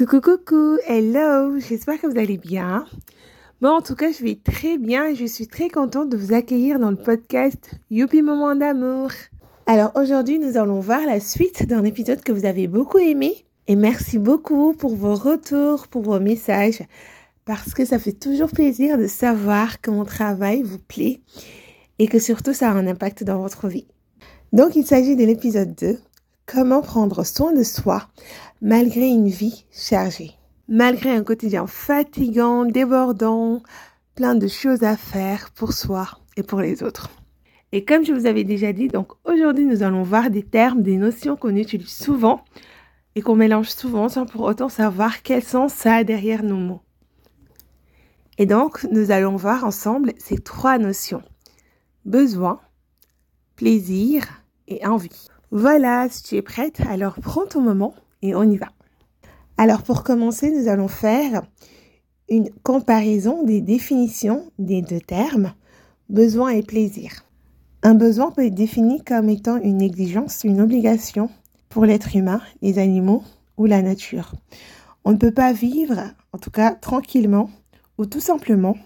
Coucou, coucou, hello, j'espère que vous allez bien. Bon, en tout cas, je vais très bien et je suis très contente de vous accueillir dans le podcast Youpi Moment d'amour. Alors aujourd'hui, nous allons voir la suite d'un épisode que vous avez beaucoup aimé. Et merci beaucoup pour vos retours, pour vos messages, parce que ça fait toujours plaisir de savoir que mon travail vous plaît et que surtout ça a un impact dans votre vie. Donc il s'agit de l'épisode 2, comment prendre soin de soi malgré une vie chargée. Malgré un quotidien fatigant, débordant, plein de choses à faire pour soi et pour les autres. Et comme je vous avais déjà dit, donc aujourd'hui nous allons voir des termes, des notions qu'on utilise souvent et qu'on mélange souvent sans pour autant savoir quel sens ça a derrière nos mots. Et donc nous allons voir ensemble ces trois notions. Besoin, plaisir et envie. Voilà, si tu es prête, alors prends ton moment et on y va. Alors pour commencer, nous allons faire une comparaison des définitions des deux termes, besoin et plaisir. Un besoin peut être défini comme étant une exigence, une obligation pour l'être humain, les animaux ou la nature. On ne peut pas vivre, en tout cas tranquillement ou tout simplement,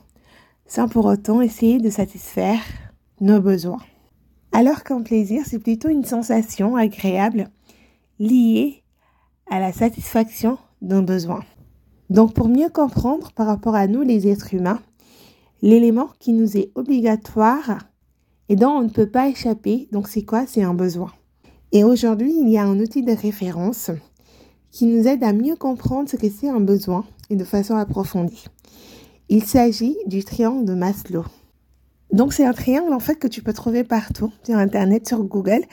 sans pour autant essayer de satisfaire nos besoins. Alors qu'un plaisir, c'est plutôt une sensation agréable liée à la satisfaction d'un besoin. Donc pour mieux comprendre par rapport à nous les êtres humains, l'élément qui nous est obligatoire et dont on ne peut pas échapper, donc c'est quoi? C'est un besoin. Et aujourd'hui, il y a un outil de référence qui nous aide à mieux comprendre ce que c'est un besoin et de façon approfondie. Il s'agit du triangle de Maslow. Donc c'est un triangle en fait que tu peux trouver partout sur internet, sur Google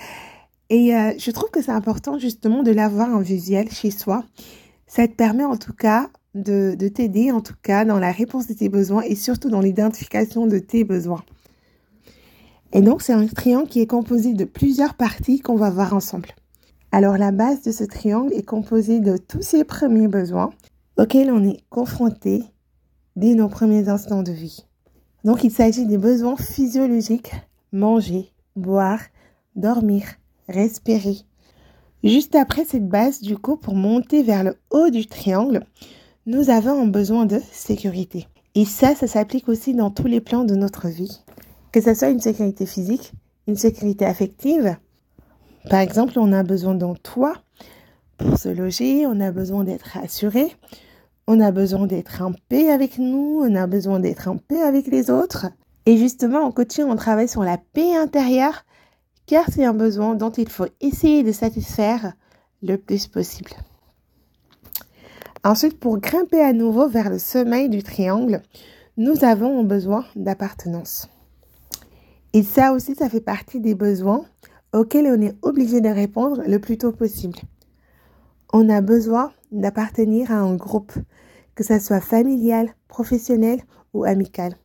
et euh, je trouve que c'est important justement de l'avoir en visuel chez soi. Ça te permet en tout cas de, de t'aider en tout cas dans la réponse de tes besoins et surtout dans l'identification de tes besoins. Et donc c'est un triangle qui est composé de plusieurs parties qu'on va voir ensemble. Alors la base de ce triangle est composée de tous ces premiers besoins auxquels on est confronté dès nos premiers instants de vie. Donc il s'agit des besoins physiologiques, manger, boire, dormir, respirer. Juste après cette base, du coup, pour monter vers le haut du triangle, nous avons un besoin de sécurité. Et ça, ça s'applique aussi dans tous les plans de notre vie. Que ce soit une sécurité physique, une sécurité affective. Par exemple, on a besoin d'un toit pour se loger, on a besoin d'être assuré, on a besoin d'être en paix avec nous, on a besoin d'être en paix avec les autres. Et justement, en coaching, on travaille sur la paix intérieure car c'est un besoin dont il faut essayer de satisfaire le plus possible. Ensuite, pour grimper à nouveau vers le sommet du triangle, nous avons besoin d'appartenance. Et ça aussi, ça fait partie des besoins auxquels on est obligé de répondre le plus tôt possible. On a besoin d'appartenir à un groupe, que ce soit familial, professionnel ou amical.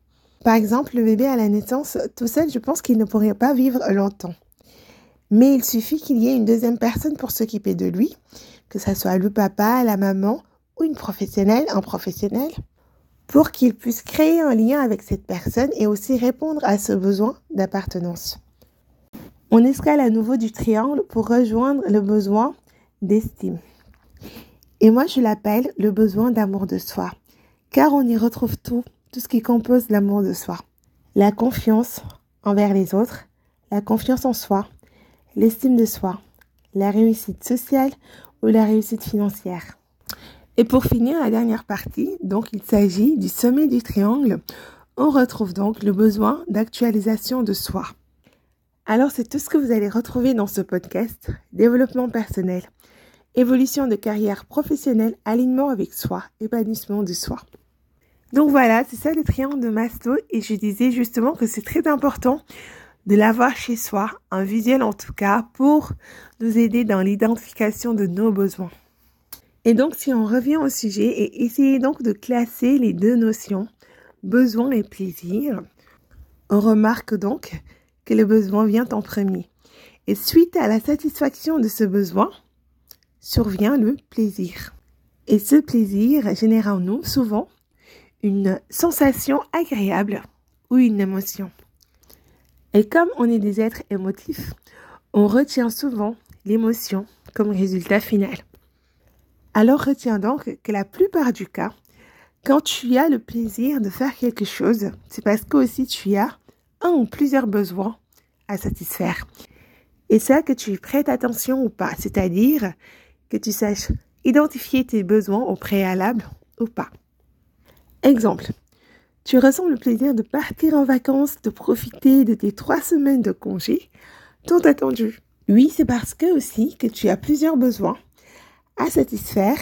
Par exemple, le bébé à la naissance, tout seul, je pense qu'il ne pourrait pas vivre longtemps. Mais il suffit qu'il y ait une deuxième personne pour s'occuper de lui, que ce soit le papa, la maman ou une professionnelle, un professionnel, pour qu'il puisse créer un lien avec cette personne et aussi répondre à ce besoin d'appartenance. On escale à nouveau du triangle pour rejoindre le besoin d'estime. Et moi, je l'appelle le besoin d'amour de soi, car on y retrouve tout, tout ce qui compose l'amour de soi. La confiance envers les autres, la confiance en soi, l'estime de soi, la réussite sociale ou la réussite financière. Et pour finir la dernière partie, donc il s'agit du sommet du triangle. On retrouve donc le besoin d'actualisation de soi. Alors c'est tout ce que vous allez retrouver dans ce podcast, développement personnel, évolution de carrière professionnelle, alignement avec soi, épanouissement de soi. Donc voilà, c'est ça le triangle de Maslow et je disais justement que c'est très important de l'avoir chez soi, un visuel en tout cas, pour nous aider dans l'identification de nos besoins. Et donc, si on revient au sujet et essayer donc de classer les deux notions, besoin et plaisir, on remarque donc que le besoin vient en premier. Et suite à la satisfaction de ce besoin, survient le plaisir. Et ce plaisir génère en nous souvent une sensation agréable ou une émotion. Et comme on est des êtres émotifs, on retient souvent l'émotion comme résultat final. Alors retiens donc que la plupart du cas, quand tu as le plaisir de faire quelque chose, c'est parce que aussi tu as un ou plusieurs besoins à satisfaire. Et ça, que tu prêtes attention ou pas, c'est-à-dire que tu saches identifier tes besoins au préalable ou pas. Exemple, tu ressens le plaisir de partir en vacances, de profiter de tes trois semaines de congé, tant attendu. Oui, c'est parce que aussi que tu as plusieurs besoins à satisfaire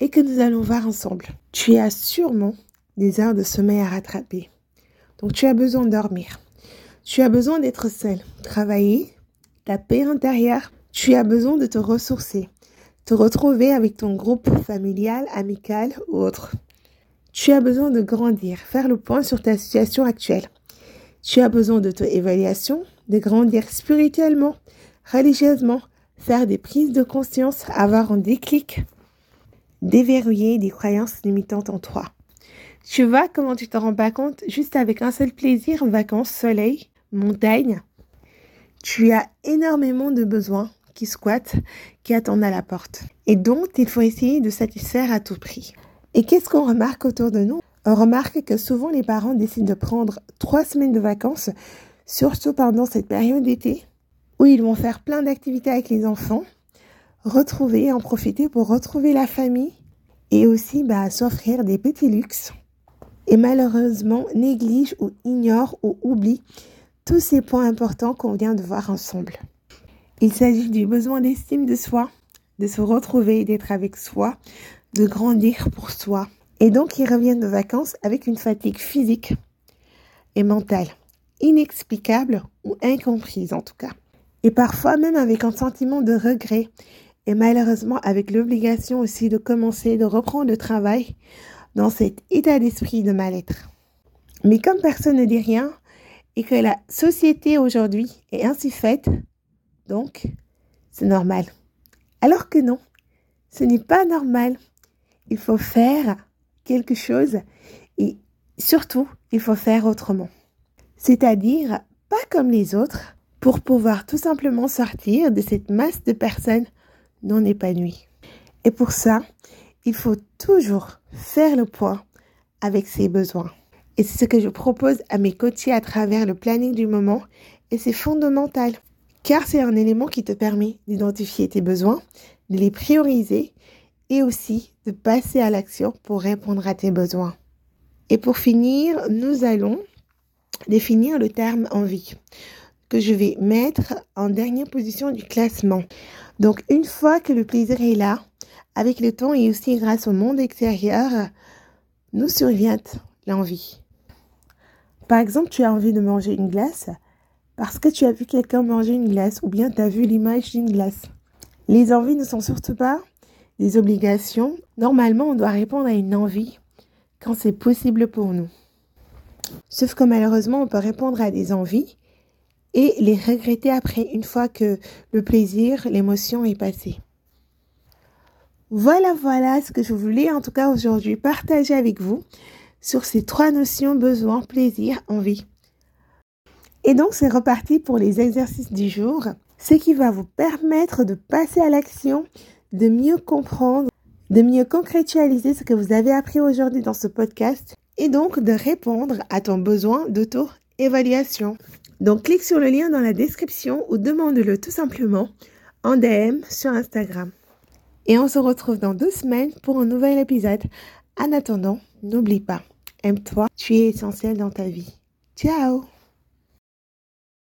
et que nous allons voir ensemble. Tu as sûrement des heures de sommeil à rattraper. Donc tu as besoin de dormir. Tu as besoin d'être seul, travailler, ta paix intérieure. Tu as besoin de te ressourcer, te retrouver avec ton groupe familial, amical ou autre. Tu as besoin de grandir, faire le point sur ta situation actuelle. Tu as besoin de ton évaluation, de grandir spirituellement, religieusement, faire des prises de conscience, avoir un déclic, déverrouiller des croyances limitantes en toi. Tu vois comment tu te rends pas compte? Juste avec un seul plaisir, vacances, soleil, montagne. Tu as énormément de besoins qui squattent, qui attendent à la porte et dont il faut essayer de satisfaire à tout prix. Et qu'est-ce qu'on remarque autour de nous? On remarque que souvent les parents décident de prendre trois semaines de vacances, surtout pendant cette période d'été, où ils vont faire plein d'activités avec les enfants, retrouver, en profiter pour retrouver la famille et aussi bah, s'offrir des petits luxes. Et malheureusement néglige ou ignore ou oublie tous ces points importants qu'on vient de voir ensemble. Il s'agit du besoin d'estime de soi, de se retrouver, d'être avec soi, de grandir pour soi. Et donc ils reviennent de vacances avec une fatigue physique et mentale, inexplicable ou incomprise en tout cas. Et parfois même avec un sentiment de regret et malheureusement avec l'obligation aussi de commencer, de reprendre le travail dans cet état d'esprit de mal-être. Mais comme personne ne dit rien et que la société aujourd'hui est ainsi faite, donc c'est normal. Alors que non, ce n'est pas normal. Il faut faire quelque chose et surtout, il faut faire autrement. C'est-à-dire pas comme les autres pour pouvoir tout simplement sortir de cette masse de personnes non épanouies. Et pour ça, il faut toujours faire le point avec ses besoins. Et c'est ce que je propose à mes coachés à travers le planning du moment et c'est fondamental car c'est un élément qui te permet d'identifier tes besoins, de les prioriser et aussi de passer à l'action pour répondre à tes besoins. Et pour finir, nous allons définir le terme envie que je vais mettre en dernière position du classement. Donc une fois que le plaisir est là, avec le temps et aussi grâce au monde extérieur, nous survient l'envie. Par exemple, tu as envie de manger une glace parce que tu as vu quelqu'un manger une glace ou bien tu as vu l'image d'une glace. Les envies ne sont surtout pas des obligations. Normalement, on doit répondre à une envie quand c'est possible pour nous. Sauf que malheureusement, on peut répondre à des envies et les regretter après une fois que le plaisir, l'émotion est passé. Voilà, voilà ce que je voulais en tout cas aujourd'hui partager avec vous sur ces trois notions besoin, plaisir, envie. Et donc c'est reparti pour les exercices du jour, ce qui va vous permettre de passer à l'action, de mieux comprendre, de mieux concrétiser ce que vous avez appris aujourd'hui dans ce podcast et donc de répondre à ton besoin d'auto-évaluation. Donc clique sur le lien dans la description ou demande-le tout simplement en DM sur Instagram. Et on se retrouve dans deux semaines pour un nouvel épisode. En attendant, n'oublie pas, aime-toi, tu es essentiel dans ta vie. Ciao